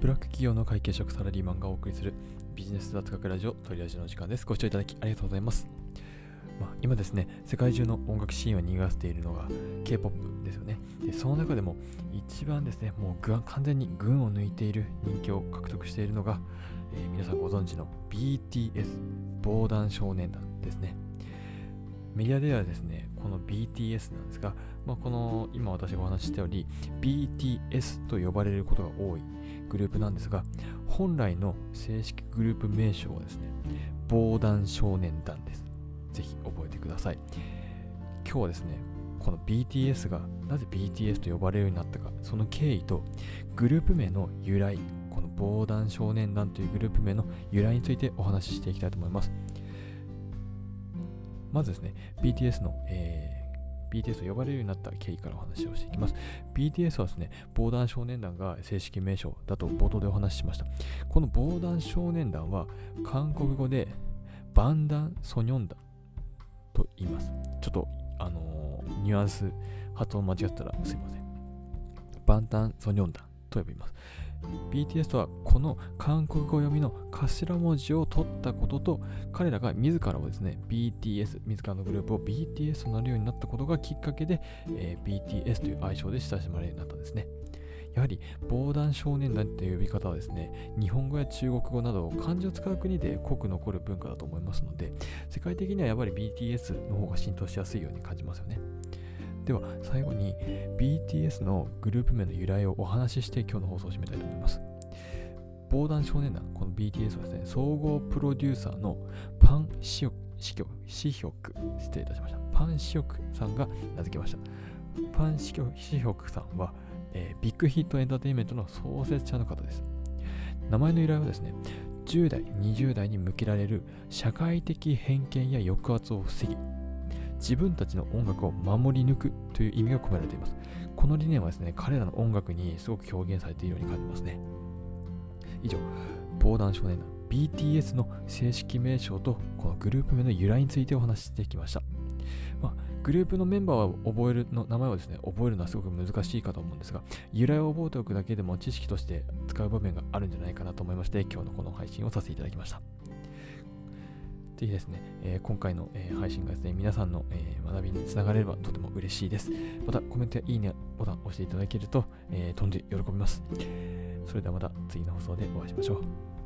各企業の会計職サラリーマンがお送りするビジネス雑学ラジオトリラジの時間です。ご視聴いただきありがとうございます。まあ、今ですね、世界中の音楽シーンを賑わせているのが K-POP ですよね。で、その中でも一番ですね、もう完全に群を抜いている人気を獲得しているのが、えー、皆さんご存知の BTS 防弾少年団ですね。メディアではですね、この BTS なんですが、まあ、この今私がお話ししたより BTS と呼ばれることが多いグループなんですが、本来の正式グループ名称はですね、防弾少年団です。ぜひ覚えてください。今日はですね、この BTS がなぜ BTS と呼ばれるようになったか、その経緯とグループ名の由来、この防弾少年団というグループ名の由来についてお話ししていきたいと思います。まずですね、BTS の、えー、BTS と呼ばれるようになった経緯からお話をしていきます。BTS はですね、防弾少年団が正式名称だと冒頭でお話ししました。この防弾少年団は韓国語でバンダンソニョン団と言います。ちょっと、あのー、ニュアンス、発音間違ったらすいません。バンタンソニョン団と呼びます。BTS とはこの韓国語読みの頭文字を取ったことと彼らが自らをですね BTS 自らのグループを BTS となるようになったことがきっかけで、えー、BTS という愛称で親しまれるようになったんですね。やはり防弾少年団という呼び方はですね日本語や中国語など漢字を使う国で濃く残る文化だと思いますので世界的にはやっぱり BTS の方が浸透しやすいように感じますよね。では最後に BTS のグループ名の由来をお話しして今日の放送を締めたいと思います。防弾少年団、この BTS はですね、総合プロデューサーのパン・ショシヒョシヒョク、失礼いたしました。パン・シヒョクさんが名付けました。パン・シヒョクさんは、えー、ビッグヒットエンターテインメントの創設者の方です。名前の由来はですね、10代、20代に向けられる社会的偏見や抑圧を防ぎ、自分たちの音楽を守り抜くという意味が込められています。この理念はですね、彼らの音楽にすごく表現されているように感じますね。以上、防弾少年団 BTS の正式名称とこのグループ名の由来についてお話ししてきました。まあ、グループのメンバーは覚えるの名前をですね、覚えるのはすごく難しいかと思うんですが、由来を覚えておくだけでも知識として使う場面があるんじゃないかなと思いまして、今日のこの配信をさせていただきました。ぜひですね、えー、今回の、えー、配信がですね、皆さんの、えー、学びにつながれればとても嬉しいです。またコメントやいいねボタンを押していただけると、え飛んで喜びます。それではまた次の放送でお会いしましょう。